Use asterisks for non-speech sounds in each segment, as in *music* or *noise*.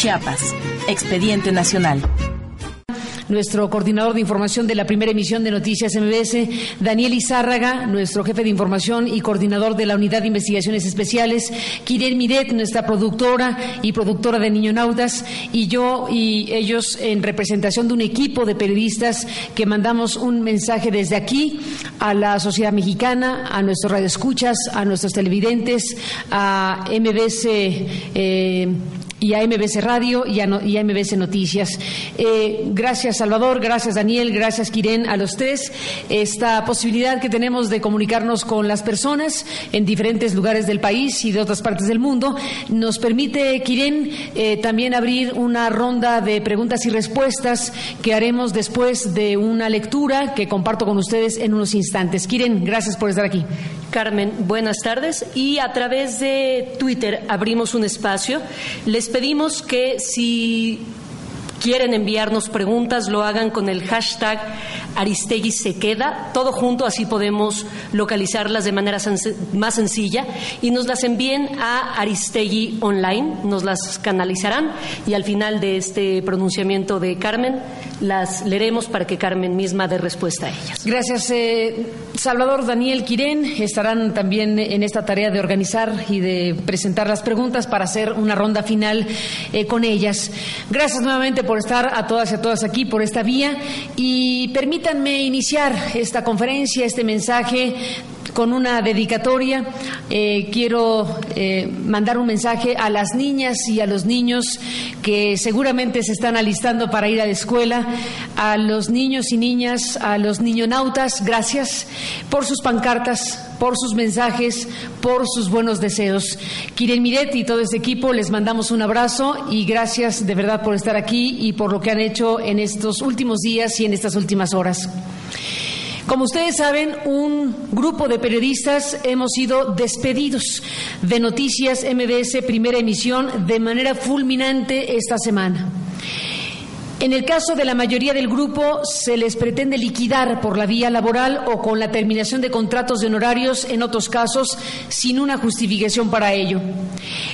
Chiapas. Expediente Nacional nuestro coordinador de información de la primera emisión de Noticias MBS, Daniel Izárraga, nuestro jefe de información y coordinador de la Unidad de Investigaciones Especiales, Kirel Miret, nuestra productora y productora de Niñonautas, y yo y ellos en representación de un equipo de periodistas que mandamos un mensaje desde aquí a la sociedad mexicana, a nuestros radioescuchas, a nuestros televidentes, a MBS. Eh, y a MBC Radio y a, MBC Noticias. Eh, gracias, Salvador, gracias, Daniel, gracias, Quirén, a los tres. Esta posibilidad que tenemos de comunicarnos con las personas en diferentes lugares del país y de otras partes del mundo nos permite, Quirén, eh, también abrir una ronda de preguntas y respuestas que haremos después de una lectura que comparto con ustedes en unos instantes. Quirén, gracias por estar aquí. Carmen, buenas tardes. Y a través de Twitter abrimos un espacio. Les pedimos que si quieren enviarnos preguntas, lo hagan con el hashtag Aristegui se queda, todo junto, así podemos localizarlas de manera más sencilla y nos las envíen a Aristegui Online, nos las canalizarán y al final de este pronunciamiento de Carmen las leeremos para que Carmen misma dé respuesta a ellas. Gracias, eh, Salvador Daniel Quirén. Estarán también en esta tarea de organizar y de presentar las preguntas para hacer una ronda final eh, con ellas. Gracias nuevamente por estar a todas y a todas aquí por esta vía. Y permítanme iniciar esta conferencia, este mensaje con una dedicatoria. Eh, quiero eh, mandar un mensaje a las niñas y a los niños que seguramente se están alistando para ir a la escuela, a los niños y niñas, a los niñonautas, gracias por sus pancartas, por sus mensajes, por sus buenos deseos. Kiren Miret y todo este equipo les mandamos un abrazo y gracias de verdad por estar aquí y por lo que han hecho en estos últimos días y en estas últimas horas. Como ustedes saben, un grupo de periodistas hemos sido despedidos de Noticias MBS Primera Emisión de manera fulminante esta semana. En el caso de la mayoría del grupo, se les pretende liquidar por la vía laboral o con la terminación de contratos de honorarios, en otros casos, sin una justificación para ello.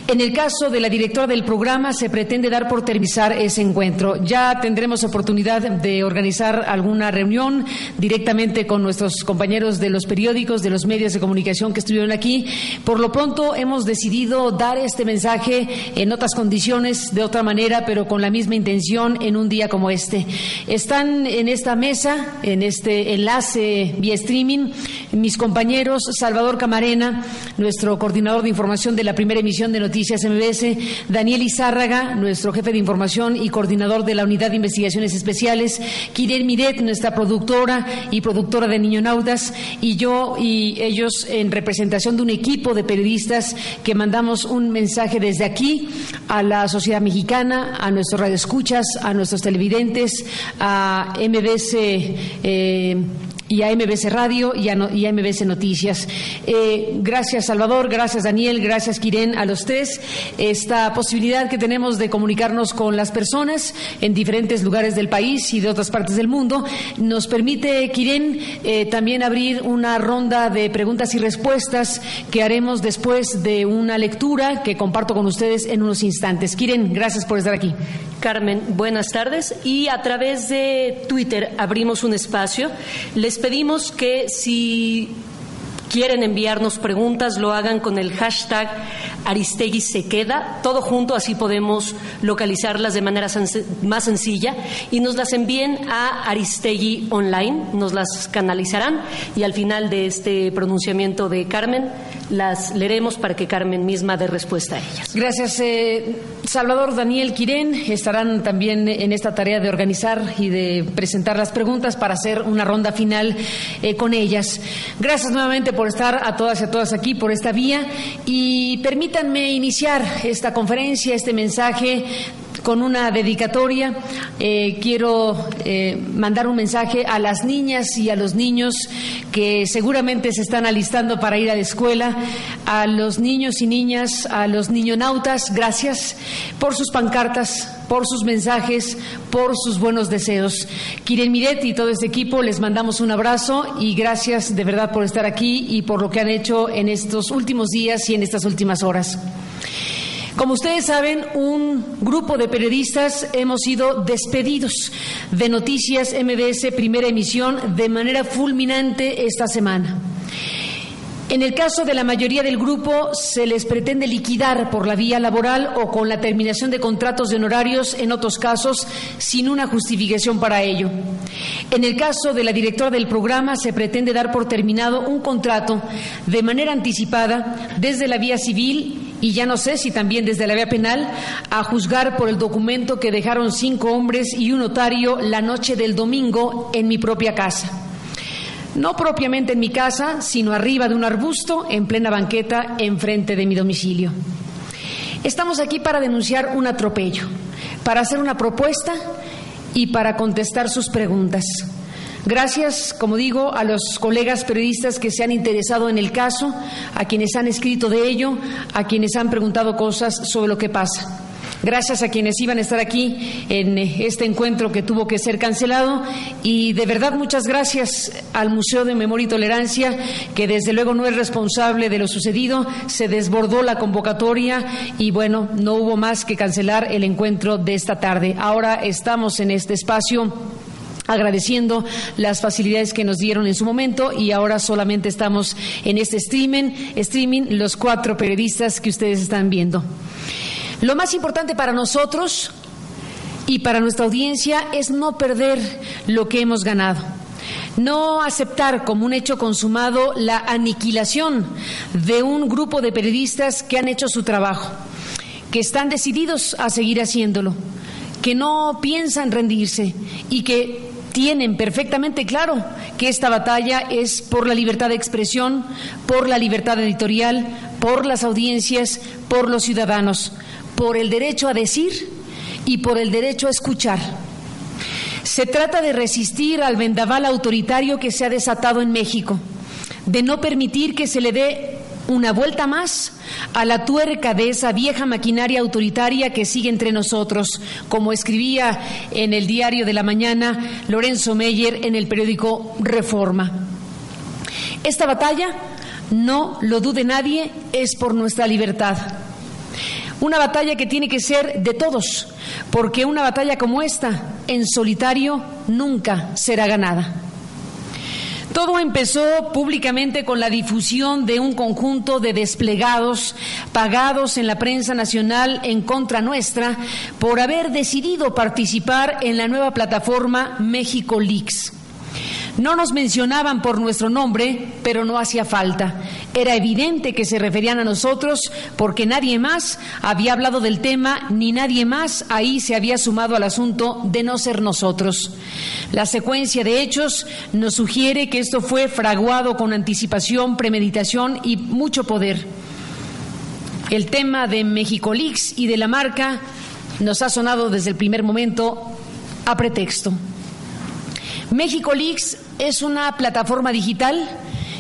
En el caso de la directora del programa, se pretende dar por terminar ese encuentro. Ya tendremos oportunidad de organizar alguna reunión directamente con nuestros compañeros de los periódicos, de los medios de comunicación que estuvieron aquí. Por lo pronto, hemos decidido dar este mensaje en otras condiciones, de otra manera, pero con la misma intención en un día como este. Están en esta mesa, en este enlace vía streaming, mis compañeros Salvador Camarena, nuestro coordinador de información de la primera emisión de Noticias MBS, Daniel Izárraga, nuestro jefe de información y coordinador de la Unidad de Investigaciones Especiales, Kirel Miret, nuestra productora y productora de Niñonautas, y yo y ellos en representación de un equipo de periodistas que mandamos un mensaje desde aquí a la sociedad mexicana, a nuestros radioescuchas, a nuestros televidentes, a MBS. Eh, y a MBC Radio y a, MBC Noticias. Eh, gracias, Salvador, gracias, Daniel, gracias, Quirén, a los tres. Esta posibilidad que tenemos de comunicarnos con las personas en diferentes lugares del país y de otras partes del mundo nos permite, Quirén, eh, también abrir una ronda de preguntas y respuestas que haremos después de una lectura que comparto con ustedes en unos instantes. Quirén, gracias por estar aquí. Carmen, buenas tardes. Y a través de Twitter abrimos un espacio. Les pedimos que si quieren enviarnos preguntas, lo hagan con el hashtag Aristegui se queda, todo junto, así podemos localizarlas de manera más sencilla y nos las envíen a Aristegui Online, nos las canalizarán y al final de este pronunciamiento de Carmen las leeremos para que Carmen misma dé respuesta a ellas. Gracias, eh, Salvador Daniel Quirén. Estarán también en esta tarea de organizar y de presentar las preguntas para hacer una ronda final eh, con ellas. Gracias nuevamente por estar a todas y a todas aquí por esta vía y permítanme iniciar esta conferencia, este mensaje con una dedicatoria. Eh, quiero eh, mandar un mensaje a las niñas y a los niños que seguramente se están alistando para ir a la escuela, a los niños y niñas, a los niñonautas, gracias por sus pancartas, por sus mensajes, por sus buenos deseos. Kiren Miret y todo este equipo les mandamos un abrazo y gracias de verdad por estar aquí y por lo que han hecho en estos últimos días y en estas últimas horas. Como ustedes saben, un grupo de periodistas hemos sido despedidos de Noticias MBS Primera Emisión de manera fulminante esta semana. En el caso de la mayoría del grupo, se les pretende liquidar por la vía laboral o con la terminación de contratos de honorarios, en otros casos, sin una justificación para ello. En el caso de la directora del programa, se pretende dar por terminado un contrato de manera anticipada desde la vía civil y ya no sé si también desde la vía penal, a juzgar por el documento que dejaron cinco hombres y un notario la noche del domingo en mi propia casa no propiamente en mi casa, sino arriba de un arbusto en plena banqueta enfrente de mi domicilio. Estamos aquí para denunciar un atropello, para hacer una propuesta y para contestar sus preguntas. Gracias, como digo, a los colegas periodistas que se han interesado en el caso, a quienes han escrito de ello, a quienes han preguntado cosas sobre lo que pasa. Gracias a quienes iban a estar aquí en este encuentro que tuvo que ser cancelado y de verdad muchas gracias al Museo de Memoria y Tolerancia que desde luego no es responsable de lo sucedido, se desbordó la convocatoria y bueno, no hubo más que cancelar el encuentro de esta tarde. Ahora estamos en este espacio agradeciendo las facilidades que nos dieron en su momento y ahora solamente estamos en este streaming, streaming los cuatro periodistas que ustedes están viendo. Lo más importante para nosotros y para nuestra audiencia es no perder lo que hemos ganado. No aceptar como un hecho consumado la aniquilación de un grupo de periodistas que han hecho su trabajo, que están decididos a seguir haciéndolo, que no piensan rendirse y que tienen perfectamente claro que esta batalla es por la libertad de expresión, por la libertad editorial, por las audiencias, por los ciudadanos por el derecho a decir y por el derecho a escuchar. Se trata de resistir al vendaval autoritario que se ha desatado en México, de no permitir que se le dé una vuelta más a la tuerca de esa vieja maquinaria autoritaria que sigue entre nosotros, como escribía en el diario de la mañana Lorenzo Meyer en el periódico Reforma. Esta batalla, no lo dude nadie, es por nuestra libertad. Una batalla que tiene que ser de todos, porque una batalla como esta, en solitario, nunca será ganada. Todo empezó públicamente con la difusión de un conjunto de desplegados pagados en la prensa nacional en contra nuestra por haber decidido participar en la nueva plataforma México Leaks. No nos mencionaban por nuestro nombre, pero no hacía falta. Era evidente que se referían a nosotros porque nadie más había hablado del tema ni nadie más ahí se había sumado al asunto de no ser nosotros. La secuencia de hechos nos sugiere que esto fue fraguado con anticipación, premeditación y mucho poder. El tema de México Leaks y de la marca nos ha sonado desde el primer momento a pretexto. México Leaks es una plataforma digital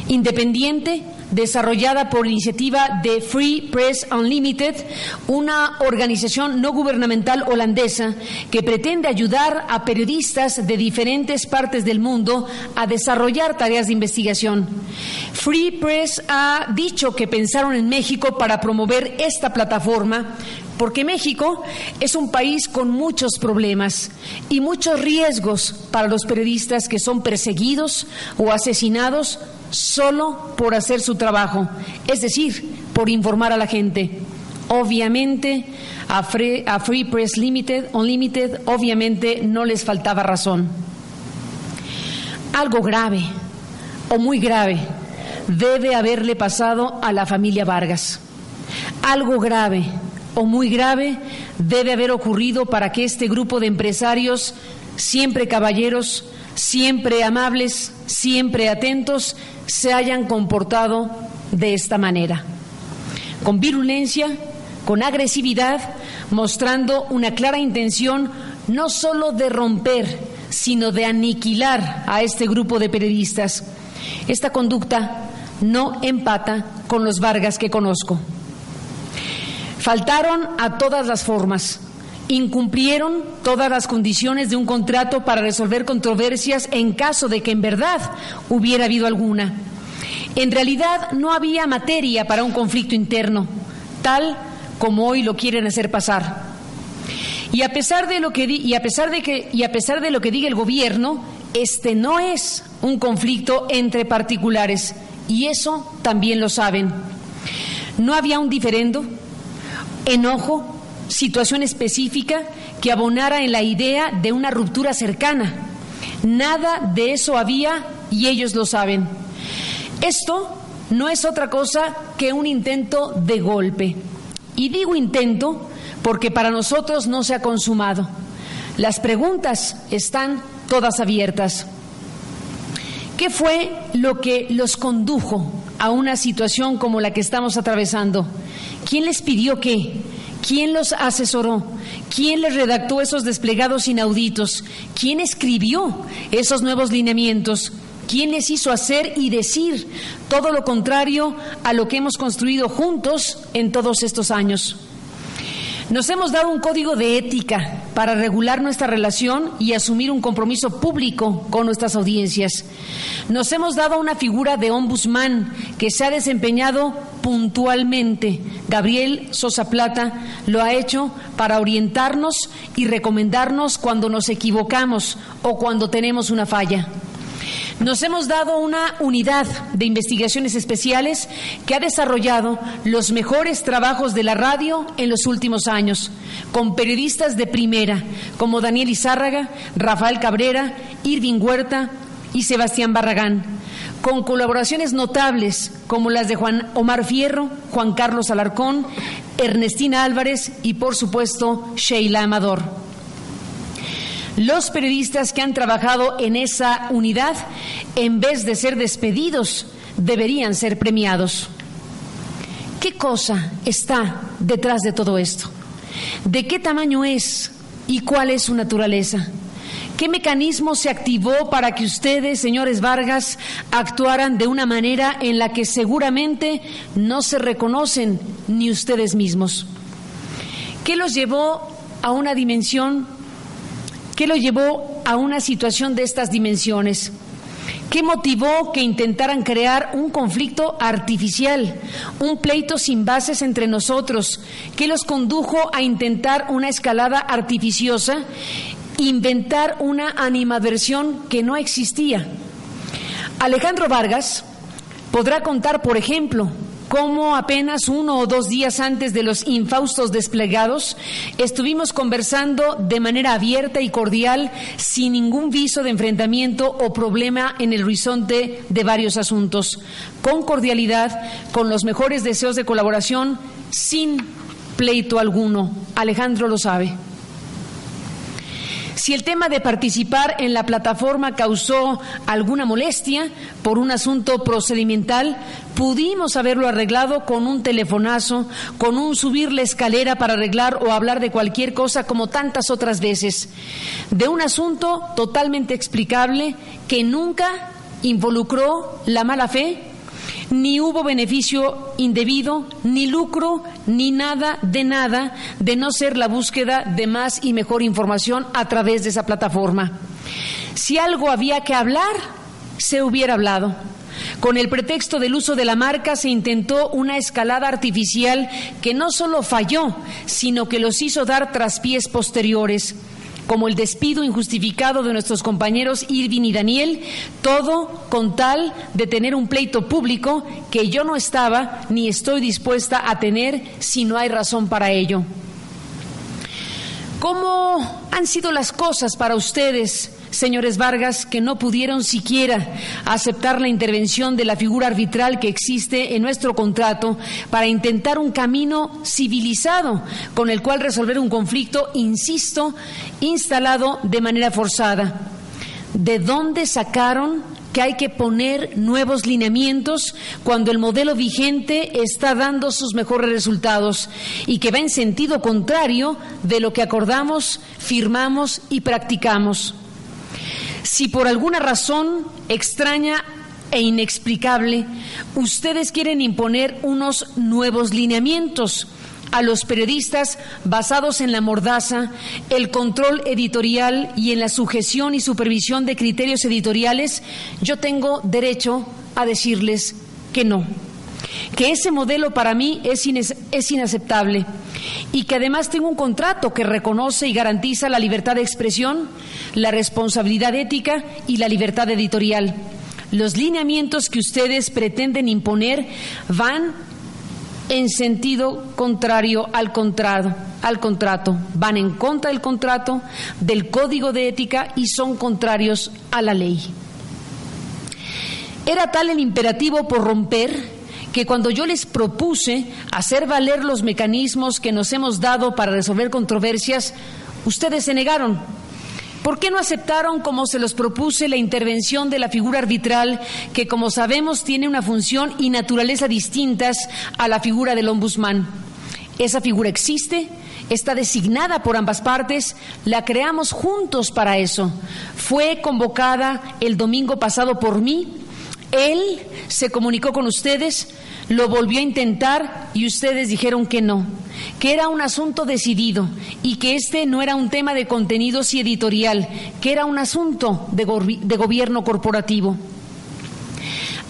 independiente desarrollada por iniciativa de Free Press Unlimited, una organización no gubernamental holandesa que pretende ayudar a periodistas de diferentes partes del mundo a desarrollar tareas de investigación. Free Press ha dicho que pensaron en México para promover esta plataforma porque México es un país con muchos problemas y muchos riesgos para los periodistas que son perseguidos o asesinados solo por hacer su trabajo, es decir, por informar a la gente. Obviamente, a Free, Press Limited, Unlimited, obviamente no les faltaba razón. Algo grave o muy grave debe haberle pasado a la familia Vargas. Algo grave o muy grave debe haber ocurrido para que este grupo de empresarios, siempre caballeros, siempre amables, siempre atentos, se hayan comportado de esta manera, con virulencia, con agresividad, mostrando una clara intención no solo de romper, sino de aniquilar a este grupo de periodistas. Esta conducta no empata con los Vargas que conozco. Faltaron a todas las formas, incumplieron todas las condiciones de un contrato para resolver controversias en caso de que en verdad hubiera habido alguna. En realidad no había materia para un conflicto interno, tal como hoy lo quieren hacer pasar. Y a pesar de lo que y a pesar de que y a pesar de lo que diga el gobierno, este no es un conflicto entre particulares y eso también lo saben. No había un diferendo, enojo, situación específica que abonara en la idea de una ruptura cercana. Nada de eso había y ellos lo saben. Esto no es otra cosa que un intento de golpe. Y digo intento porque para nosotros no se ha consumado. Las preguntas están todas abiertas. ¿Qué fue lo que los condujo a una situación como la que estamos atravesando? ¿Quién les pidió qué? ¿Quién los asesoró? ¿Quién les redactó esos desplegados inauditos? ¿Quién escribió esos nuevos lineamientos? ¿Quién les hizo hacer y decir todo lo contrario a lo que hemos construido juntos en todos estos años? Nos hemos dado un código de ética para regular nuestra relación y asumir un compromiso público con nuestras audiencias. Nos hemos dado una figura de ombudsman que se ha desempeñado puntualmente. Gabriel Sosa Plata lo ha hecho para orientarnos y recomendarnos cuando nos equivocamos o cuando tenemos una falla. Nos hemos dado una unidad de investigaciones especiales que ha desarrollado los mejores trabajos de la radio en los últimos años, con periodistas de primera como Daniel Izárraga, Rafael Cabrera, Irving Huerta y Sebastián Barragán, con colaboraciones notables como las de Juan Omar Fierro, Juan Carlos Alarcón, Ernestina Álvarez y, por supuesto, Sheila Amador. Los periodistas que han trabajado en esa unidad, en vez de ser despedidos, deberían ser premiados. ¿Qué cosa está detrás de todo esto? ¿De qué tamaño es y cuál es su naturaleza? ¿Qué mecanismo se activó para que ustedes, señores Vargas, actuaran de una manera en la que seguramente no se reconocen ni ustedes mismos? ¿Qué los llevó a una dimensión ¿Qué lo llevó a una situación de estas dimensiones? ¿Qué motivó que intentaran crear un conflicto artificial, un pleito sin bases entre nosotros? ¿Qué los condujo a intentar una escalada artificiosa, inventar una animadversión que no existía? Alejandro Vargas podrá contar, por ejemplo, cómo apenas uno o dos días antes de los infaustos desplegados estuvimos conversando de manera abierta y cordial, sin ningún viso de enfrentamiento o problema en el horizonte de varios asuntos, con cordialidad, con los mejores deseos de colaboración, sin pleito alguno. Alejandro lo sabe. Si el tema de participar en la plataforma causó alguna molestia por un asunto procedimental, pudimos haberlo arreglado con un telefonazo, con un subir la escalera para arreglar o hablar de cualquier cosa como tantas otras veces, de un asunto totalmente explicable que nunca involucró la mala fe ni hubo beneficio indebido, ni lucro, ni nada de nada, de no ser la búsqueda de más y mejor información a través de esa plataforma. Si algo había que hablar, se hubiera hablado. Con el pretexto del uso de la marca se intentó una escalada artificial que no solo falló, sino que los hizo dar traspiés posteriores como el despido injustificado de nuestros compañeros Irving y Daniel, todo con tal de tener un pleito público que yo no estaba ni estoy dispuesta a tener si no hay razón para ello. ¿Cómo han sido las cosas para ustedes señores Vargas, que no pudieron siquiera aceptar la intervención de la figura arbitral que existe en nuestro contrato para intentar un camino civilizado con el cual resolver un conflicto, insisto, instalado de manera forzada. ¿De dónde sacaron que hay que poner nuevos lineamientos cuando el modelo vigente está dando sus mejores resultados y que va en sentido contrario de lo que acordamos, firmamos y practicamos? Si por alguna razón extraña e inexplicable ustedes quieren imponer unos nuevos lineamientos a los periodistas basados en la mordaza, el control editorial y en la sujeción y supervisión de criterios editoriales, yo tengo derecho a decirles que no. Que ese modelo para mí es, inaceptable y que además tengo un contrato que reconoce y garantiza la libertad de expresión, la responsabilidad ética y la libertad editorial. Los lineamientos que ustedes pretenden imponer van en sentido contrario al contrato, al contrato, van en contra del contrato, del código de ética y son contrarios a la ley. Era tal el imperativo por romper que cuando yo les propuse hacer valer los mecanismos que nos hemos dado para resolver controversias, ustedes se negaron. ¿Por qué no aceptaron, como se los propuse, la intervención de la figura arbitral, que, como sabemos, tiene una función y naturaleza distintas a la figura del ombudsman? Esa figura existe, está designada por ambas partes, la creamos juntos para eso. Fue convocada el domingo pasado por mí. Él se comunicó con ustedes, lo volvió a intentar y ustedes dijeron que no, que era un asunto decidido y que este no era un tema de contenidos y editorial, que era un asunto de, de gobierno corporativo.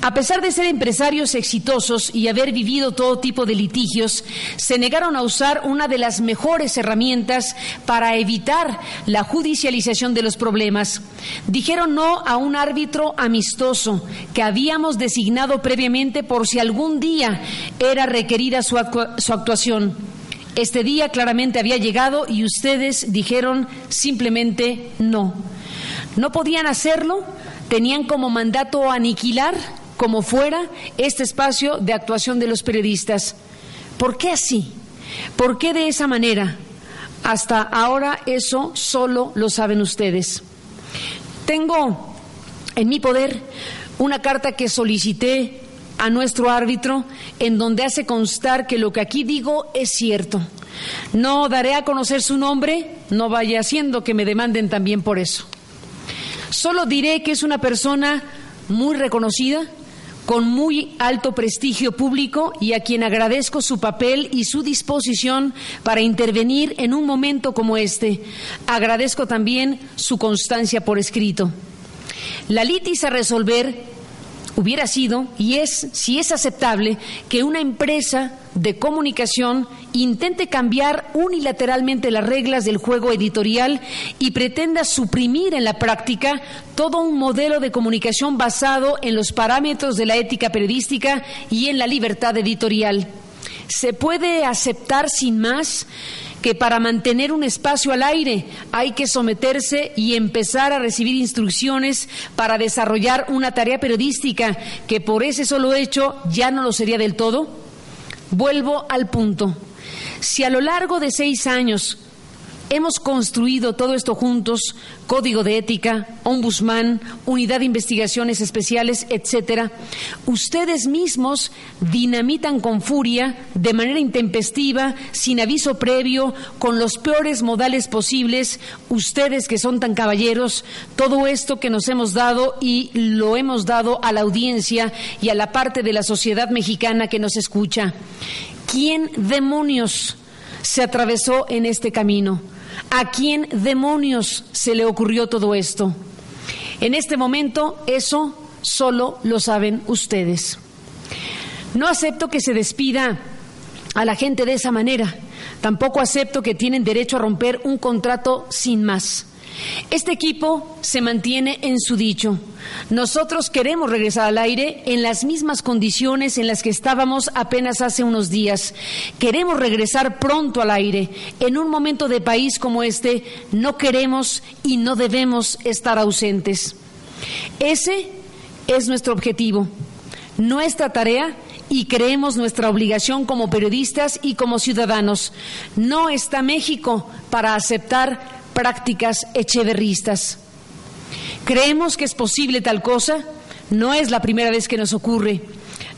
A pesar de ser empresarios exitosos y haber vivido todo tipo de litigios, se negaron a usar una de las mejores herramientas para evitar la judicialización de los problemas. Dijeron no a un árbitro amistoso que habíamos designado previamente por si algún día era requerida su, actuación. Este día claramente había llegado y ustedes dijeron simplemente no. No podían hacerlo, tenían como mandato aniquilar como fuera este espacio de actuación de los periodistas. ¿Por qué así? ¿Por qué de esa manera? Hasta ahora eso solo lo saben ustedes. Tengo en mi poder una carta que solicité a nuestro árbitro en donde hace constar que lo que aquí digo es cierto. No daré a conocer su nombre, no vaya haciendo que me demanden también por eso. Solo diré que es una persona muy reconocida, con muy alto prestigio público y a quien agradezco su papel y su disposición para intervenir en un momento como este. Agradezco también su constancia por escrito. La litis a resolver hubiera sido, y es, si es aceptable, que una empresa de comunicación intente cambiar unilateralmente las reglas del juego editorial y pretenda suprimir en la práctica todo un modelo de comunicación basado en los parámetros de la ética periodística y en la libertad editorial. ¿Se puede aceptar sin más que para mantener un espacio al aire hay que someterse y empezar a recibir instrucciones para desarrollar una tarea periodística que por ese solo hecho ya no lo sería del todo? Vuelvo al punto. Si a lo largo de seis años Hemos construido todo esto juntos, código de ética, ombudsman, unidad de investigaciones especiales, etcétera. Ustedes mismos dinamitan con furia, de manera intempestiva, sin aviso previo, con los peores modales posibles, ustedes que son tan caballeros, todo esto que nos hemos dado y lo hemos dado a la audiencia y a la parte de la sociedad mexicana que nos escucha. ¿Quién demonios se atravesó en este camino? ¿A quién demonios se le ocurrió todo esto? En este momento eso solo lo saben ustedes. No acepto que se despida a la gente de esa manera. Tampoco acepto que tienen derecho a romper un contrato sin más. Este equipo se mantiene en su dicho. Nosotros queremos regresar al aire en las mismas condiciones en las que estábamos apenas hace unos días. Queremos regresar pronto al aire. En un momento de país como este no queremos y no debemos estar ausentes. Ese es nuestro objetivo, nuestra tarea y creemos nuestra obligación como periodistas y como ciudadanos. No está México para aceptar prácticas echeverristas. ¿Creemos que es posible tal cosa? No es la primera vez que nos ocurre.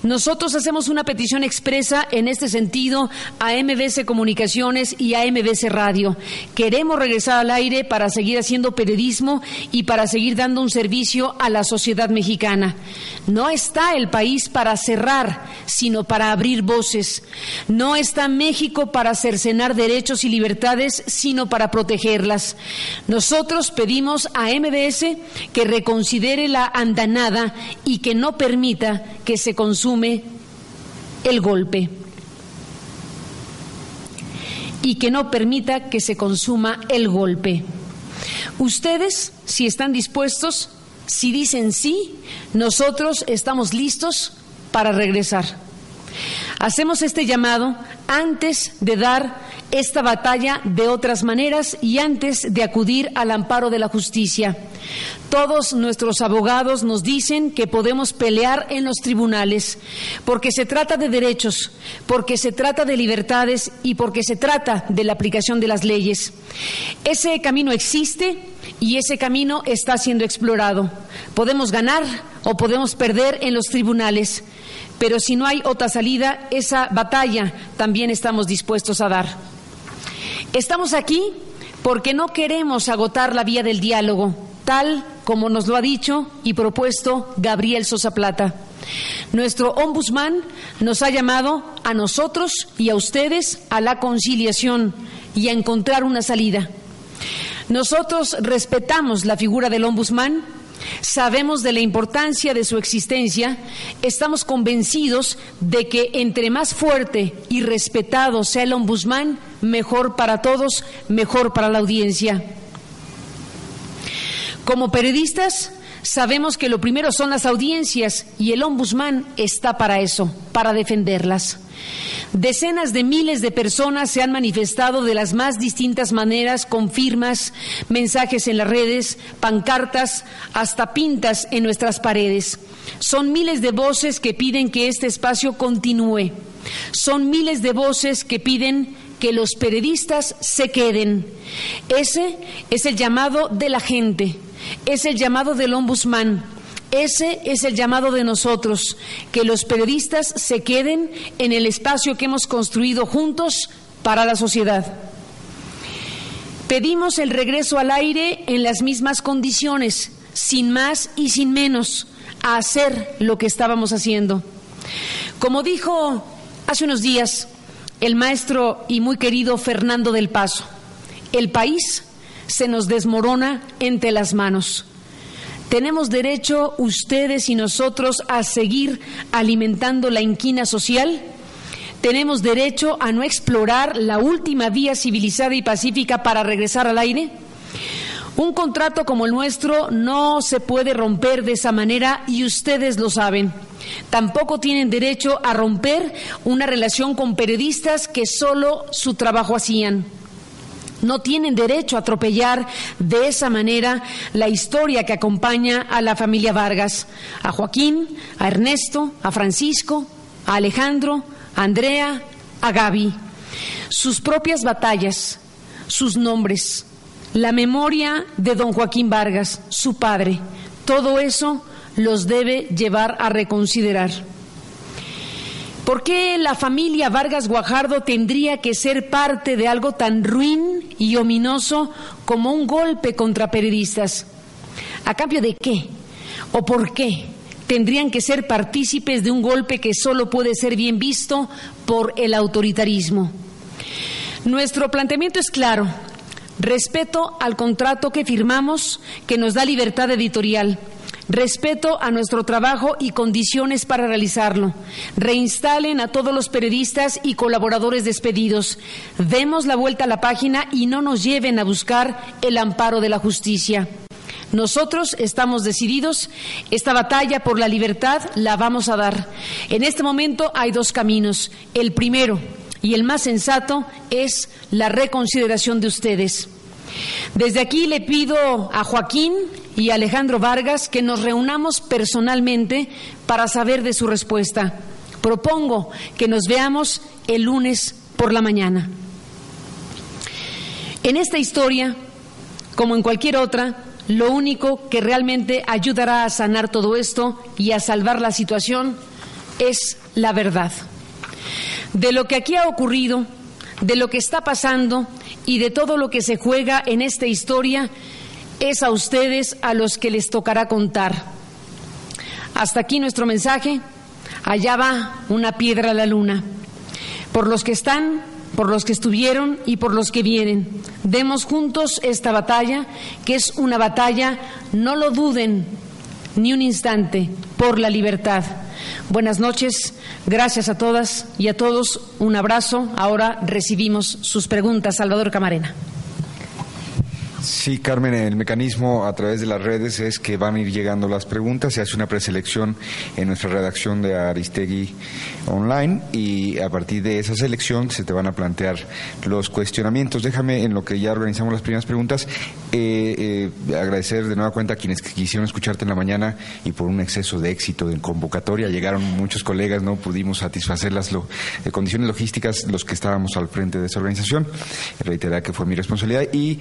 Nosotros hacemos una petición expresa en este sentido a MBC Comunicaciones y a MBC Radio. Queremos regresar al aire para seguir haciendo periodismo y para seguir dando un servicio a la sociedad mexicana. No está el país para cerrar, sino para abrir voces. No está México para cercenar derechos y libertades, sino para protegerlas. Nosotros pedimos a MBS que reconsidere la andanada y que no permita que se consuma el golpe y que no permita que se consuma el golpe. Ustedes, si están dispuestos, si dicen sí, nosotros estamos listos para regresar. Hacemos este llamado antes de dar esta batalla de otras maneras y antes de acudir al amparo de la justicia. Todos nuestros abogados nos dicen que podemos pelear en los tribunales porque se trata de derechos, porque se trata de libertades y porque se trata de la aplicación de las leyes. Ese camino existe y ese camino está siendo explorado. Podemos ganar o podemos perder en los tribunales, pero si no hay otra salida, esa batalla también estamos dispuestos a dar. Estamos aquí porque no queremos agotar la vía del diálogo, tal como nos lo ha dicho y propuesto Gabriel Sosa Plata. Nuestro ombudsman nos ha llamado a nosotros y a ustedes a la conciliación y a encontrar una salida. Nosotros respetamos la figura del ombudsman Sabemos de la importancia de su existencia, estamos convencidos de que entre más fuerte y respetado sea el ombudsman, mejor para todos, mejor para la audiencia. Como periodistas, sabemos que lo primero son las audiencias y el ombudsman está para eso, para defenderlas. Decenas de miles de personas se han manifestado de las más distintas maneras con firmas, mensajes en las redes, pancartas, hasta pintas en nuestras paredes. Son miles de voces que piden que este espacio continúe. Son miles de voces que piden que los periodistas se queden. Ese es el llamado de la gente, es el llamado del ombudsman ese es el llamado de nosotros, que los periodistas se queden en el espacio que hemos construido juntos para la sociedad. Pedimos el regreso al aire en las mismas condiciones, sin más y sin menos, a hacer lo que estábamos haciendo. Como dijo hace unos días el maestro y muy querido Fernando del Paso, el país se nos desmorona entre las manos. ¿Tenemos derecho ustedes y nosotros a seguir alimentando la inquina social? ¿Tenemos derecho a no explorar la última vía civilizada y pacífica para regresar al aire? Un contrato como el nuestro no se puede romper de esa manera y ustedes lo saben. Tampoco tienen derecho a romper una relación con periodistas que solo su trabajo hacían. No tienen derecho a atropellar de esa manera la historia que acompaña a la familia Vargas, a Joaquín, a Ernesto, a Francisco, a Alejandro, a Andrea, a Gaby. Sus propias batallas, sus nombres, la memoria de don Joaquín Vargas, su padre, todo eso los debe llevar a reconsiderar. ¿Por qué la familia Vargas Guajardo tendría que ser parte de algo tan ruin y ominoso como un golpe contra periodistas? ¿A cambio de qué? ¿O por qué? tendrían que ser partícipes de un golpe que solo puede ser bien visto por el autoritarismo. Nuestro planteamiento es claro. Respeto al contrato que firmamos que nos da libertad editorial Respeto a nuestro trabajo y condiciones para realizarlo. Reinstalen a todos los periodistas y colaboradores despedidos. Demos la vuelta a la página y no nos lleven a buscar el amparo de la justicia. Nosotros estamos decididos, esta batalla por la libertad la vamos a dar. En este momento hay dos caminos. El primero y el más sensato es la reconsideración de ustedes. Desde aquí le pido a Joaquín y Alejandro Vargas que nos reunamos personalmente para saber de su respuesta. Propongo que nos veamos el lunes por la mañana. En esta historia, como en cualquier otra, lo único que realmente ayudará a sanar todo esto y a salvar la situación es la verdad. De lo que aquí ha ocurrido, de lo que está pasando y de todo lo que se juega en esta historia, es a ustedes a los que les tocará contar. Hasta aquí nuestro mensaje. Allá va una piedra a la luna. Por los que están, por los que estuvieron y por los que vienen. Demos juntos esta batalla, que es una batalla, no lo duden ni un instante, por la libertad Buenas noches, gracias a todas y a todos. Un abrazo. Ahora recibimos sus preguntas. Salvador Camarena. Sí, Carmen, el mecanismo a través de las redes es que van a ir llegando las preguntas, se hace una preselección en nuestra redacción de Aristegui Online y a partir de esa selección se te van a plantear los cuestionamientos. Déjame, en lo que ya organizamos las primeras preguntas, eh, eh, agradecer de nueva cuenta a quienes quisieron escucharte en la mañana y por un exceso de éxito de convocatoria llegaron muchos colegas, no pudimos satisfacer las lo, eh, condiciones logísticas los que estábamos al frente de esa organización. Reiterar que fue mi responsabilidad y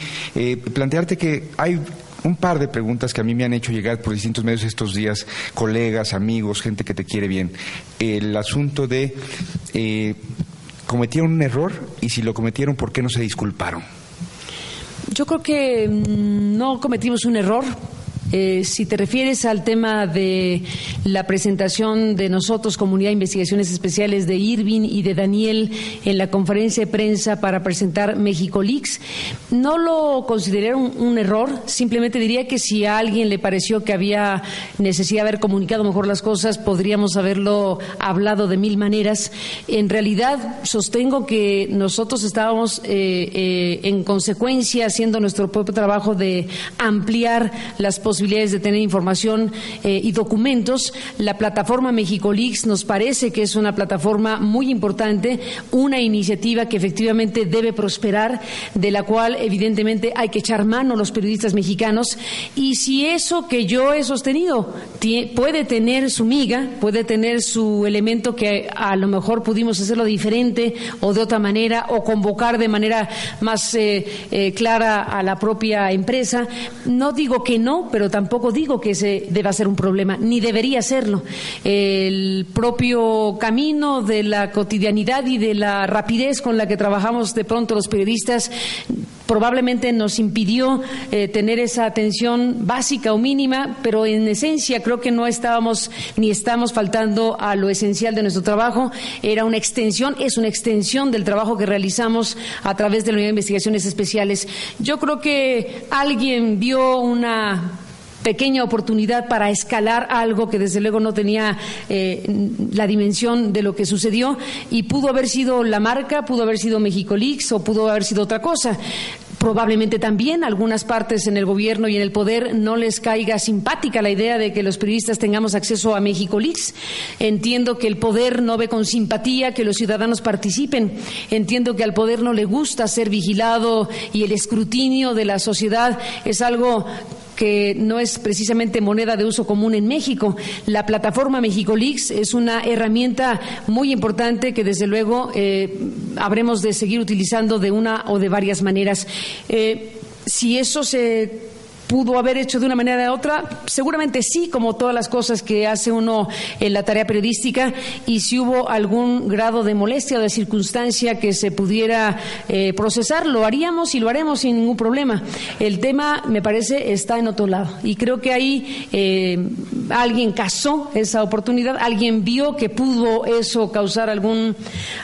plantearte que hay un par de preguntas que a mí me han hecho llegar por distintos medios estos días, colegas, amigos, gente que te quiere bien. El asunto de eh, cometieron un error y si lo cometieron, ¿por qué no se disculparon? Yo creo que mm, no cometimos un error eh, si te refieres al tema de la presentación de nosotros, Comunidad de Investigaciones Especiales de Irving y de Daniel en la conferencia de prensa para presentar México Leaks, no lo consideré un, error. Simplemente diría que si a alguien le pareció que había necesidad de haber comunicado mejor las cosas, podríamos haberlo hablado de mil maneras. En realidad, sostengo que nosotros estábamos eh, eh, en consecuencia haciendo nuestro propio trabajo de ampliar las posibilidades posibilidades de tener información eh, y documentos. La plataforma MexicoLeaks nos parece que es una plataforma muy importante, una iniciativa que efectivamente debe prosperar, de la cual evidentemente hay que echar mano los periodistas mexicanos. Y si eso que yo he sostenido puede tener su miga, puede tener su elemento que a lo mejor pudimos hacerlo diferente o de otra manera, o convocar de manera más eh, eh, clara a la propia empresa, no digo que no, pero tampoco digo que ese deba ser un problema, ni debería serlo. El propio camino de la cotidianidad y de la rapidez con la que trabajamos de pronto los periodistas probablemente nos impidió eh, tener esa atención básica o mínima, pero en esencia creo que no estábamos ni estamos faltando a lo esencial de nuestro trabajo. Era una extensión, es una extensión del trabajo que realizamos a través de la Unidad de Investigaciones Especiales. Yo creo que alguien vio una pequeña oportunidad para escalar algo que desde luego no tenía eh, la dimensión de lo que sucedió y pudo haber sido la marca, pudo haber sido México Leaks o pudo haber sido otra cosa. Probablemente también algunas partes en el gobierno y en el poder no les caiga simpática la idea de que los periodistas tengamos acceso a México Leaks. Entiendo que el poder no ve con simpatía que los ciudadanos participen. Entiendo que al poder no le gusta ser vigilado y el escrutinio de la sociedad es algo que no es precisamente moneda de uso común en México. La plataforma MexicoLeaks es una herramienta muy importante que desde luego eh, habremos de seguir utilizando de una o de varias maneras. Eh, si eso se pudo haber hecho de una manera u otra? Seguramente sí, como todas las cosas que hace uno en la tarea periodística, y si hubo algún grado de molestia o de circunstancia que se pudiera eh, procesar, lo haríamos y lo haremos sin ningún problema. El tema, me parece, está en otro lado. Y creo que ahí eh, alguien casó esa oportunidad, alguien vio que pudo eso causar algún,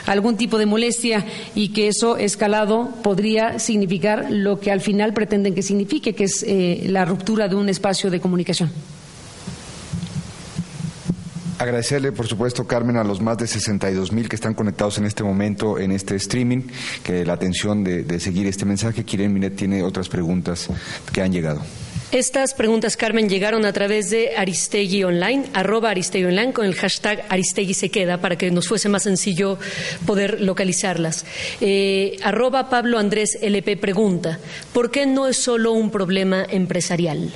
algún tipo de molestia y que eso escalado podría significar lo que al final pretenden que signifique, que es eh, la ruptura de un espacio de comunicación. Agradecerle, por supuesto, Carmen, a los más de 62 mil que están conectados en este momento en este streaming, que la atención de, seguir este mensaje. Kiren Minet tiene otras preguntas que han llegado. Estas preguntas, Carmen, llegaron a través de Aristegui Online, arroba Aristegui Online, con el hashtag Aristegui se queda, para que nos fuese más sencillo poder localizarlas. Eh, arroba Pablo Andrés LP pregunta, ¿por qué no es solo un problema empresarial?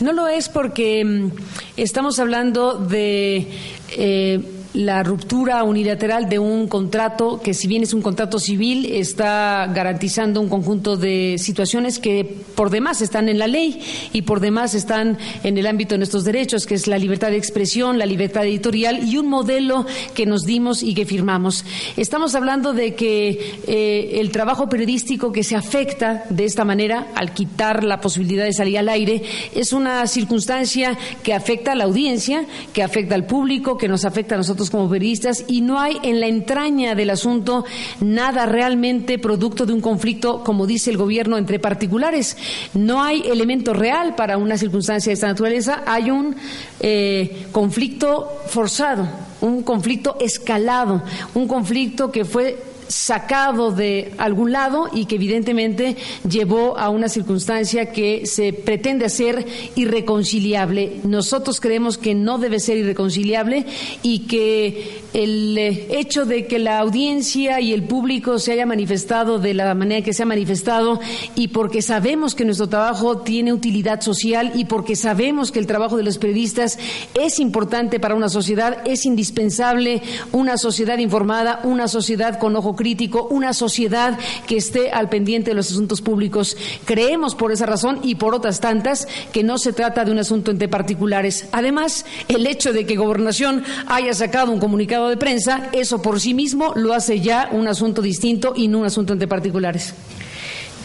No lo es porque mm, estamos hablando de... Eh, la ruptura unilateral de un contrato que si bien es un contrato civil está garantizando un conjunto de situaciones que por demás están en la ley y por demás están en el ámbito de nuestros derechos, que es la libertad de expresión, la libertad editorial y un modelo que nos dimos y que firmamos. Estamos hablando de que eh, el trabajo periodístico que se afecta de esta manera al quitar la posibilidad de salir al aire es una circunstancia que afecta a la audiencia, que afecta al público, que nos afecta a nosotros como periodistas y no hay en la entraña del asunto nada realmente producto de un conflicto, como dice el gobierno, entre particulares. No hay elemento real para una circunstancia de esta naturaleza, hay un eh, conflicto forzado, un conflicto escalado, un conflicto que fue sacado de algún lado y que evidentemente llevó a una circunstancia que se pretende hacer irreconciliable. Nosotros creemos que no debe ser irreconciliable y que el eh, hecho de que la audiencia y el público se haya manifestado de la manera que se ha manifestado y porque sabemos que nuestro trabajo tiene utilidad social y porque sabemos que el trabajo de los periodistas es importante para una sociedad, es indispensable una sociedad informada, una sociedad con ojo crítico, una sociedad que esté al pendiente de los asuntos públicos. Creemos por esa razón y por otras tantas que no se trata de un asunto entre particulares. Además, el hecho de que Gobernación haya sacado un comunicado de prensa, eso por sí mismo lo hace ya un asunto distinto y no un asunto entre particulares.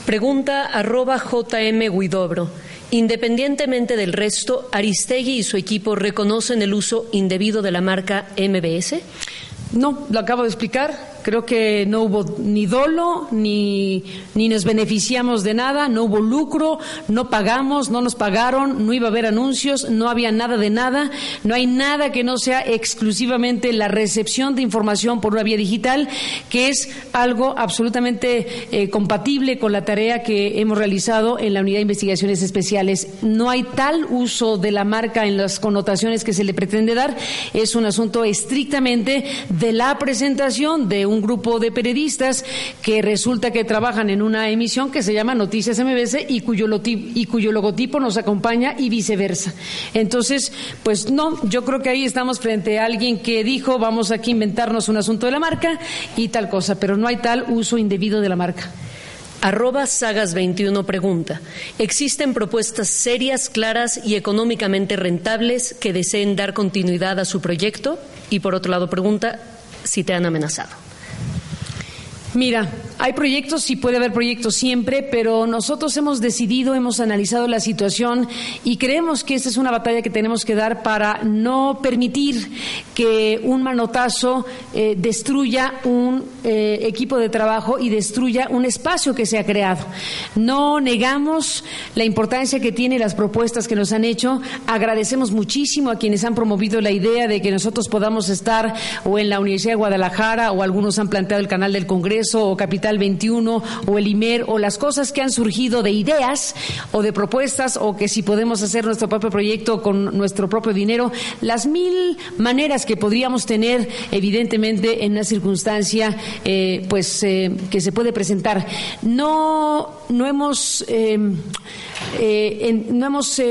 Pregunta arroba JM Guidobro. Independientemente del resto, ¿Aristegui y su equipo reconocen el uso indebido de la marca MBS? No, lo acabo de explicar. Creo que no hubo ni dolo, ni, ni nos beneficiamos de nada, no hubo lucro, no pagamos, no nos pagaron, no iba a haber anuncios, no había nada de nada, no hay nada que no sea exclusivamente la recepción de información por una vía digital, que es algo absolutamente eh, compatible con la tarea que hemos realizado en la Unidad de Investigaciones Especiales. No hay tal uso de la marca en las connotaciones que se le pretende dar, es un asunto estrictamente de la presentación de un un grupo de periodistas que resulta que trabajan en una emisión que se llama Noticias MBS y cuyo, y cuyo logotipo nos acompaña y viceversa. Entonces, pues no, yo creo que ahí estamos frente a alguien que dijo vamos aquí a inventarnos un asunto de la marca y tal cosa, pero no hay tal uso indebido de la marca. Arroba Sagas21 pregunta, ¿existen propuestas serias, claras y económicamente rentables que deseen dar continuidad a su proyecto? Y por otro lado pregunta, si te han amenazado. Mira, hay proyectos, sí puede haber proyectos siempre, pero nosotros hemos decidido, hemos analizado la situación y creemos que esta es una batalla que tenemos que dar para no permitir que un manotazo eh, destruya un eh, equipo de trabajo y destruya un espacio que se ha creado. No negamos la importancia que tiene las propuestas que nos han hecho. Agradecemos muchísimo a quienes han promovido la idea de que nosotros podamos estar o en la Universidad de Guadalajara o algunos han planteado el canal del Congreso o Capital 21 o el IMER o las cosas que han surgido de ideas o de propuestas o que si podemos hacer nuestro propio proyecto con nuestro propio dinero, las mil maneras que podríamos tener evidentemente en una circunstancia eh, pues eh, que se puede presentar. No, no hemos, eh, no hemos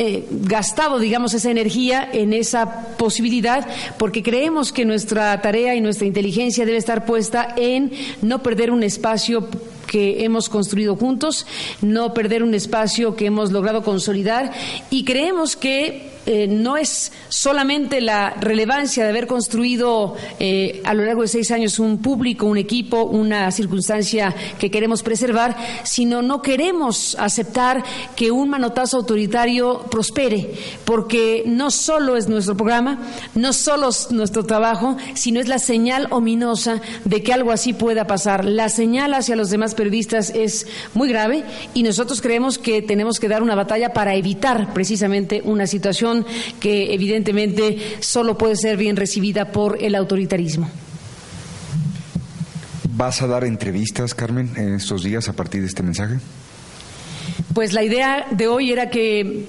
eh, gastado, digamos, esa energía en esa posibilidad, porque creemos que nuestra tarea y nuestra inteligencia debe estar puesta en no perder un espacio que hemos construido juntos, no perder un espacio que hemos logrado consolidar y creemos que eh, no es solamente la relevancia de haber construido eh, a lo largo de seis años un público, un equipo, una circunstancia que queremos preservar, sino no queremos aceptar que un manotazo autoritario prospere, porque no solo es nuestro programa, no solo es nuestro trabajo, sino es la señal ominosa de que algo así pueda pasar. La señal hacia los demás periodistas es muy grave y nosotros creemos que tenemos que dar una batalla para evitar precisamente una situación que evidentemente solo puede ser bien recibida por el autoritarismo. ¿Vas a dar entrevistas, Carmen, en estos días a partir de este mensaje? Pues la idea de hoy era que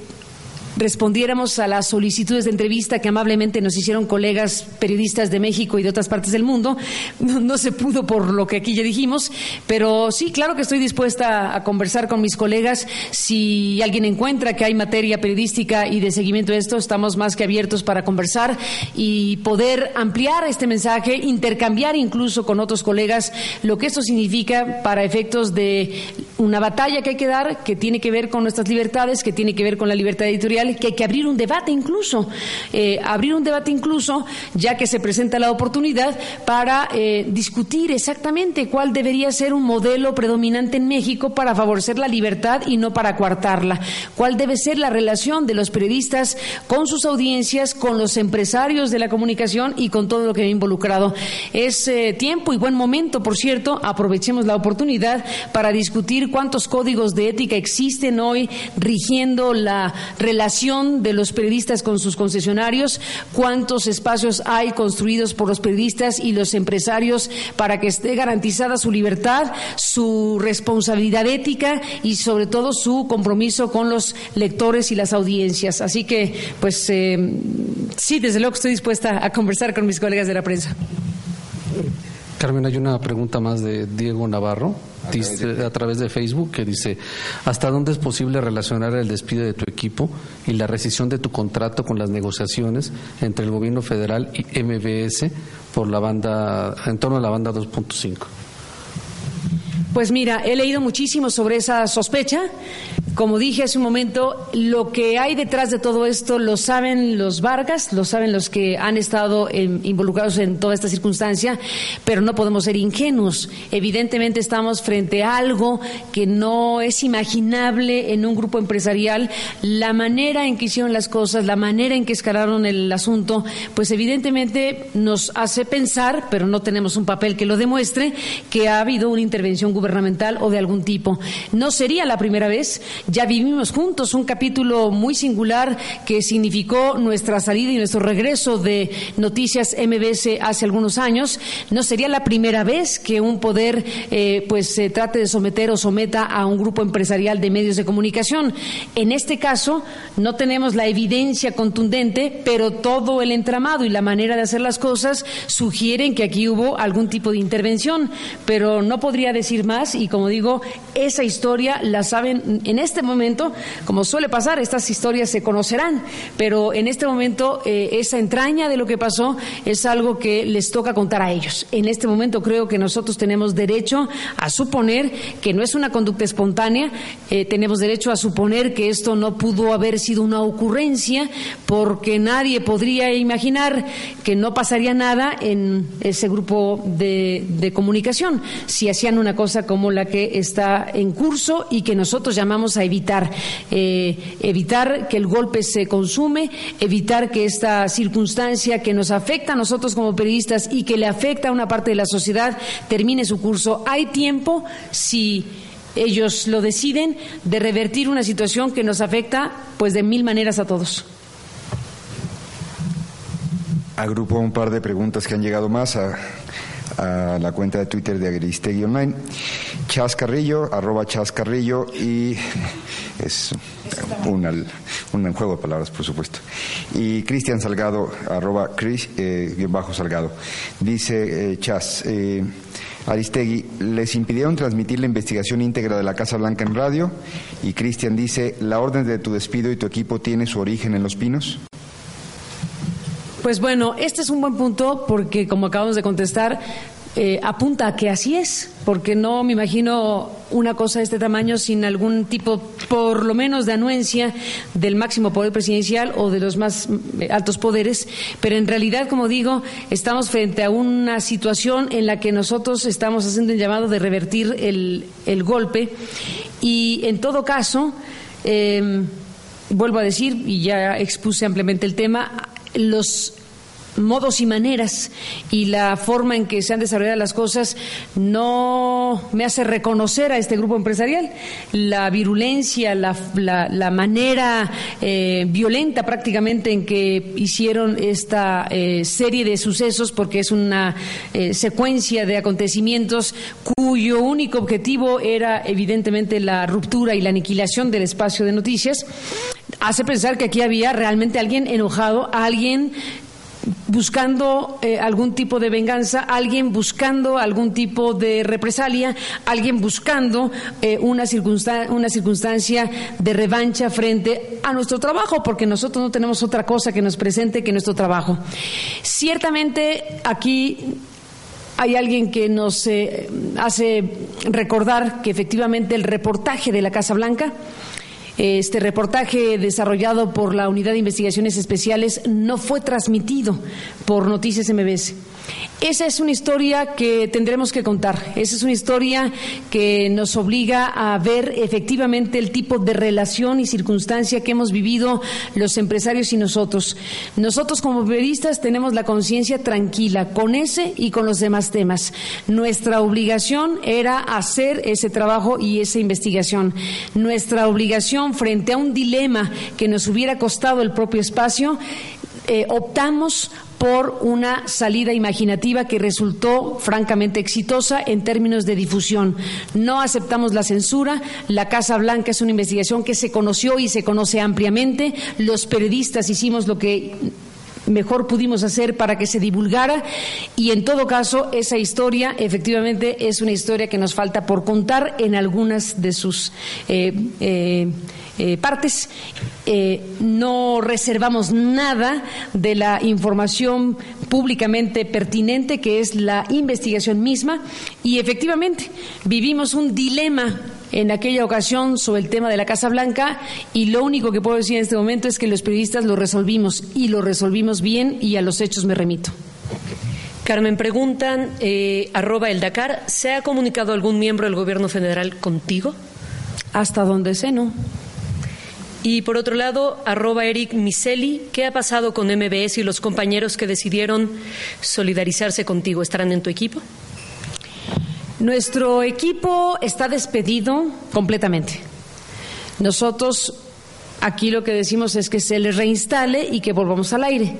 respondiéramos a las solicitudes de entrevista que amablemente nos hicieron colegas periodistas de México y de otras partes del mundo. No, se pudo por lo que aquí ya dijimos, pero sí, claro que estoy dispuesta a conversar con mis colegas. Si alguien encuentra que hay materia periodística y de seguimiento de esto, estamos más que abiertos para conversar y poder ampliar este mensaje, intercambiar incluso con otros colegas lo que esto significa para efectos de una batalla que hay que dar, que tiene que ver con nuestras libertades, que tiene que ver con la libertad editorial que hay que abrir un debate incluso, eh, abrir un debate incluso, ya que se presenta la oportunidad para eh, discutir exactamente cuál debería ser un modelo predominante en México para favorecer la libertad y no para coartarla, cuál debe ser la relación de los periodistas con sus audiencias, con los empresarios de la comunicación y con todo lo que ha involucrado. Es eh, tiempo y buen momento, por cierto, aprovechemos la oportunidad para discutir cuántos códigos de ética existen hoy rigiendo la relación de los periodistas con sus concesionarios, cuántos espacios hay construidos por los periodistas y los empresarios para que esté garantizada su libertad, su responsabilidad ética y sobre todo su compromiso con los lectores y las audiencias. Así que, pues, eh, sí, desde luego estoy dispuesta a conversar con mis colegas de la prensa. Carmen, hay una pregunta más de Diego Navarro a través de Facebook que dice, ¿hasta dónde es posible relacionar el despido de tu equipo y la rescisión de tu contrato con las negociaciones entre el gobierno federal y MBS por la banda, en torno a la banda 2.5? Pues mira, he leído muchísimo sobre esa sospecha. Como dije hace un momento, lo que hay detrás de todo esto lo saben los Vargas, lo saben los que han estado involucrados en toda esta circunstancia, pero no podemos ser ingenuos. Evidentemente estamos frente a algo que no es imaginable en un grupo empresarial. La manera en que hicieron las cosas, la manera en que escalaron el asunto, pues evidentemente nos hace pensar, pero no tenemos un papel que lo demuestre, que ha habido una intervención gubernamental o de algún tipo. No sería la primera vez, ya vivimos juntos un capítulo muy singular que significó nuestra salida y nuestro regreso de Noticias MBS hace algunos años. No sería la primera vez que un poder eh, pues se trate de someter o someta a un grupo empresarial de medios de comunicación. En este caso no tenemos la evidencia contundente, pero todo el entramado y la manera de hacer las cosas sugieren que aquí hubo algún tipo de intervención, pero no podría decir más y como digo, esa historia la saben en este momento, como suele pasar, estas historias se conocerán, pero en este momento eh, esa entraña de lo que pasó es algo que les toca contar a ellos. En este momento creo que nosotros tenemos derecho a suponer que no es una conducta espontánea, eh, tenemos derecho a suponer que esto no pudo haber sido una ocurrencia porque nadie podría imaginar que no pasaría nada en ese grupo de comunicación si hacían una cosa como la que está en curso y que nosotros llamamos a evitar. Eh, evitar que el golpe se consume, evitar que esta circunstancia que nos afecta a nosotros como periodistas y que le afecta a una parte de la sociedad termine su curso. Hay tiempo, si ellos lo deciden, de revertir una situación que nos afecta pues de mil maneras a todos. Agrupo un par de preguntas que han llegado más a a la cuenta de Twitter de Agristegui Online. Chas Carrillo, arroba Chas Carrillo y *laughs* es un, un juego de palabras, por supuesto. Y Cristian Salgado, arroba Chris, eh, bajo Salgado. Dice eh, Chas, eh, Aristegui, les impidieron transmitir la investigación íntegra de la Casa Blanca en radio y Cristian dice, la orden de tu despido y tu equipo tiene su origen en Los Pinos. Pues bueno, este es un buen punto porque, como acabamos de contestar, eh, apunta a que así es, porque no me imagino una cosa de este tamaño sin algún tipo, por lo menos, de anuencia del máximo poder presidencial o de los más eh, altos poderes. Pero en realidad, como digo, estamos frente a una situación en la que nosotros estamos haciendo el llamado de revertir el, el golpe y, en todo caso, eh, vuelvo a decir, y ya expuse ampliamente el tema, los modos y maneras y la forma en que se han desarrollado las cosas no me hace reconocer a este grupo empresarial. La virulencia, la, la, manera eh, violenta prácticamente en que hicieron esta eh, serie de sucesos, porque es una eh, secuencia de acontecimientos cuyo único objetivo era evidentemente la ruptura y la aniquilación del espacio de noticias, hace pensar que aquí había realmente alguien enojado, alguien buscando eh, algún tipo de venganza, alguien buscando algún tipo de represalia, alguien buscando eh, una, circunstancia, una circunstancia de revancha frente a nuestro trabajo, porque nosotros no tenemos otra cosa que nos presente que nuestro trabajo. Ciertamente aquí hay alguien que nos eh, hace recordar que efectivamente el reportaje de la Casa Blanca Este reportaje desarrollado por la Unidad de Investigaciones Especiales no fue transmitido por Noticias MBS. Esa es una historia que tendremos que contar. Esa es una historia que nos obliga a ver efectivamente el tipo de relación y circunstancia que hemos vivido los empresarios y nosotros. Nosotros como periodistas tenemos la conciencia tranquila con ese y con los demás temas. Nuestra obligación era hacer ese trabajo y esa investigación. Nuestra obligación frente a un dilema que nos hubiera costado el propio espacio, eh, optamos por una salida imaginativa que resultó francamente exitosa en términos de difusión. No aceptamos la censura. La Casa Blanca es una investigación que se conoció y se conoce ampliamente. Los periodistas hicimos lo que mejor pudimos hacer para que se divulgara y en todo caso esa historia efectivamente es una historia que nos falta por contar en algunas de sus eh, eh, eh, partes. no reservamos nada de la información públicamente pertinente que es la investigación misma y efectivamente vivimos un dilema en aquella ocasión sobre el tema de la Casa Blanca y lo único que puedo decir en este momento es que los periodistas lo resolvimos y lo resolvimos bien y a los hechos me remito. Carmen, preguntan, eh, arroba el Dakar, ¿se ha comunicado algún miembro del gobierno federal contigo? Hasta donde sé, no. Y por otro lado, arroba Eric Miseli, ¿qué ha pasado con MBS y los compañeros que decidieron solidarizarse contigo? ¿Estarán en tu equipo? Nuestro equipo está despedido completamente. Nosotros aquí lo que decimos es que se les reinstale y que volvamos al aire.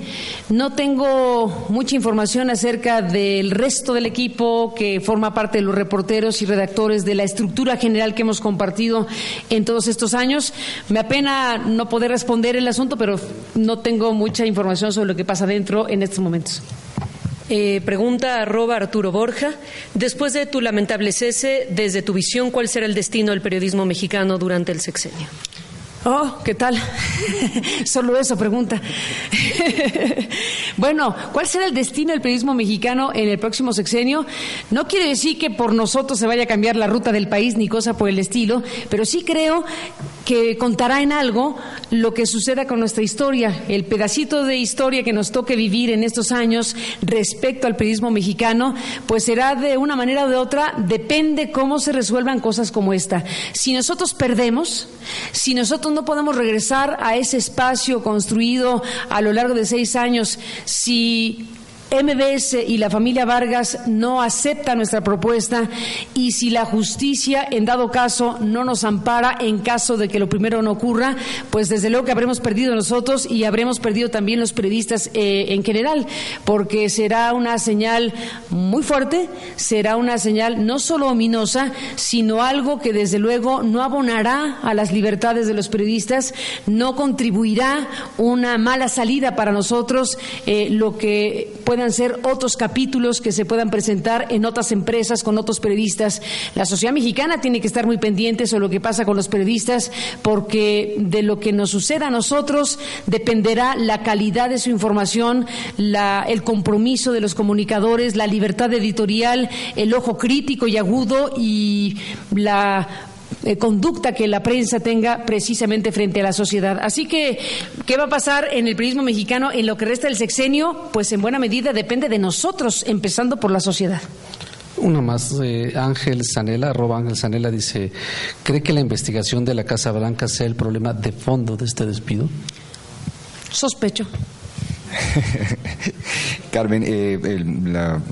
No tengo mucha información acerca del resto del equipo que forma parte de los reporteros y redactores de la estructura general que hemos compartido en todos estos años. Me apena no poder responder el asunto, pero no tengo mucha información sobre lo que pasa dentro en estos momentos. Eh, pregunta arroba Arturo Borja. Después de tu lamentable cese, desde tu visión, ¿cuál será el destino del periodismo mexicano durante el sexenio? Oh, ¿qué tal? *laughs* Solo eso pregunta. *laughs* bueno, ¿cuál será el destino del periodismo mexicano en el próximo sexenio? No quiere decir que por nosotros se vaya a cambiar la ruta del país ni cosa por el estilo, pero sí creo que contará en algo lo que suceda con nuestra historia, el pedacito de historia que nos toque vivir en estos años respecto al periodismo mexicano, pues será de una manera o de otra, depende cómo se resuelvan cosas como esta. Si nosotros perdemos, si nosotros no podemos regresar a ese espacio construido a lo largo de seis años, si MBS y la familia Vargas no aceptan nuestra propuesta y si la justicia, en dado caso, no nos ampara en caso de que lo primero no ocurra, pues desde luego que habremos perdido nosotros y habremos perdido también los periodistas eh, en general, porque será una señal muy fuerte, será una señal no solo ominosa, sino algo que desde luego no abonará a las libertades de los periodistas, no contribuirá una mala salida para nosotros, eh, lo que puede ser otros capítulos que se puedan presentar en otras empresas con otros periodistas. La sociedad mexicana tiene que estar muy pendiente sobre lo que pasa con los periodistas porque de lo que nos suceda a nosotros dependerá la calidad de su información, el compromiso de los comunicadores, la libertad editorial, el ojo crítico y agudo y la eh, conducta que la prensa tenga precisamente frente a la sociedad. Así que, ¿qué va a pasar en el periodismo mexicano en lo que resta del sexenio? Pues en buena medida depende de nosotros, empezando por la sociedad. Una más, eh, Ángel Sanela, arroba Ángel Sanela, dice, ¿cree que la investigación de la Casa Blanca sea el problema de fondo de este despido? Sospecho. *laughs* Carmen, eh,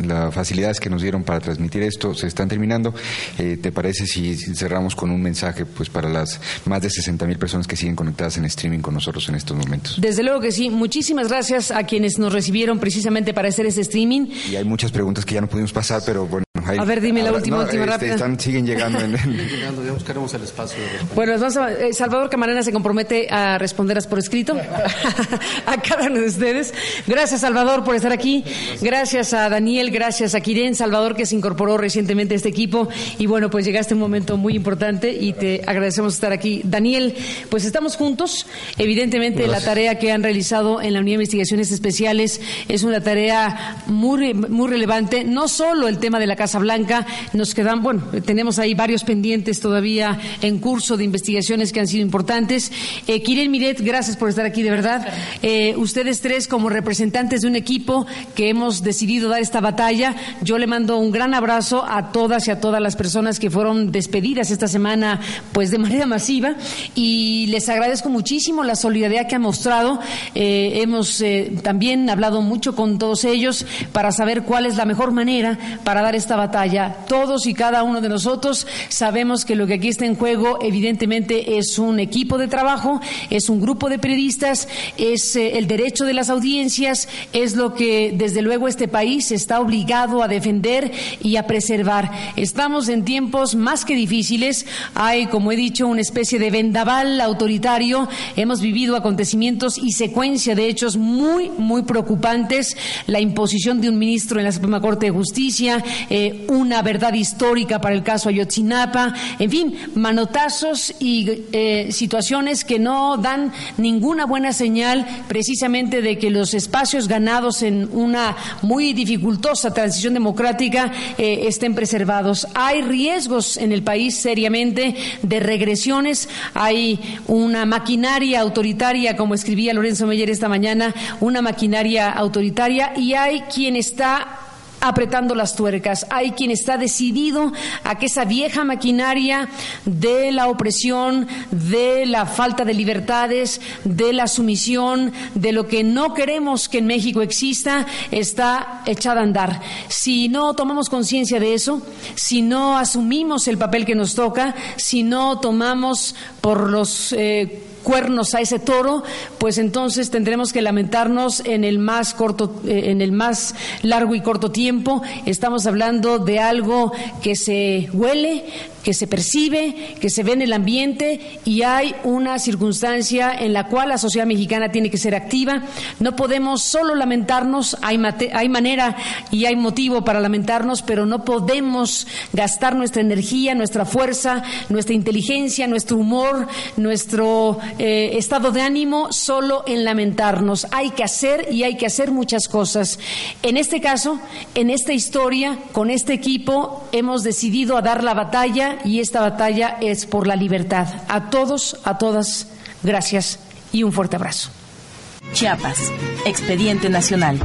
las facilidades que nos dieron para transmitir esto se están terminando. Eh, ¿Te parece si, cerramos con un mensaje pues para las más de 60 mil personas que siguen conectadas en streaming con nosotros en estos momentos? Desde luego que sí. Muchísimas gracias a quienes nos recibieron precisamente para hacer ese streaming. Y hay muchas preguntas que ya no pudimos pasar, pero bueno. a ver, dime la última, última este, rápida. Están, siguen llegando. En, ya buscaremos el espacio. bueno, eh, Salvador Camarena se compromete a responderlas por escrito *laughs* *laughs* a cada uno de ustedes. Gracias, Salvador, por estar aquí. Gracias a Daniel, gracias a Kiren Salvador, que se incorporó recientemente a este equipo. Y bueno, pues llegaste a un momento muy importante y te agradecemos estar aquí. Daniel, pues estamos juntos. Evidentemente, la tarea que han realizado en la Unidad de Investigaciones Especiales es una tarea muy, muy relevante. No solo el tema de la Casa Casablanca. Nos quedan, bueno, tenemos ahí varios pendientes todavía en curso de investigaciones que han sido importantes. Eh, Kiren Miret, gracias por estar aquí, de verdad. Eh, ustedes tres, como representantes de un equipo que hemos decidido dar esta batalla, yo le mando un gran abrazo a todas y a todas las personas que fueron despedidas esta semana, pues de manera masiva, y les agradezco muchísimo la solidaridad que han mostrado. Eh, hemos eh, también hablado mucho con todos ellos para saber cuál es la mejor manera para dar esta batalla. Todos y cada uno de nosotros sabemos que lo que aquí está en juego, evidentemente, es un equipo de trabajo, es un grupo de periodistas, es eh, el derecho de las audiencias, es lo que desde luego este país está obligado a defender y a preservar. Estamos en tiempos más que difíciles. Hay, como he dicho, una especie de vendaval autoritario. Hemos vivido acontecimientos y secuencia de hechos muy, muy preocupantes. La imposición de un ministro en la Suprema Corte de Justicia, eh, una verdad histórica para el caso Ayotzinapa, en fin, manotazos y eh, situaciones que no dan ninguna buena señal precisamente de que los espacios ganados en una muy dificultosa transición democrática eh, estén preservados. Hay riesgos en el país seriamente de regresiones, hay una maquinaria autoritaria, como escribía Lorenzo Meyer esta mañana, una maquinaria autoritaria y hay quien está apretando las tuercas. Hay quien está decidido a que esa vieja maquinaria de la opresión, de la falta de libertades, de la sumisión, de lo que no queremos que en México exista, está echada a andar. Si no tomamos conciencia de eso, si no asumimos el papel que nos toca, si no tomamos por los eh, cuernos a ese toro, pues entonces tendremos que lamentarnos en el más corto, eh, en el más largo y corto tiempo. Estamos hablando de algo que se huele, que se percibe, que se ve en el ambiente y hay una circunstancia en la cual la sociedad mexicana tiene que ser activa. No podemos solo lamentarnos, hay, manera y hay motivo para lamentarnos, pero no podemos gastar nuestra energía, nuestra fuerza, nuestra inteligencia, nuestro humor, nuestro eh, estado de ánimo solo en lamentarnos. Hay que hacer y hay que hacer muchas cosas. En este caso, en esta historia, con este equipo, hemos decidido a dar la y esta batalla es por la libertad. A todos, a todas, gracias y un fuerte abrazo. Chiapas, Expediente Nacional.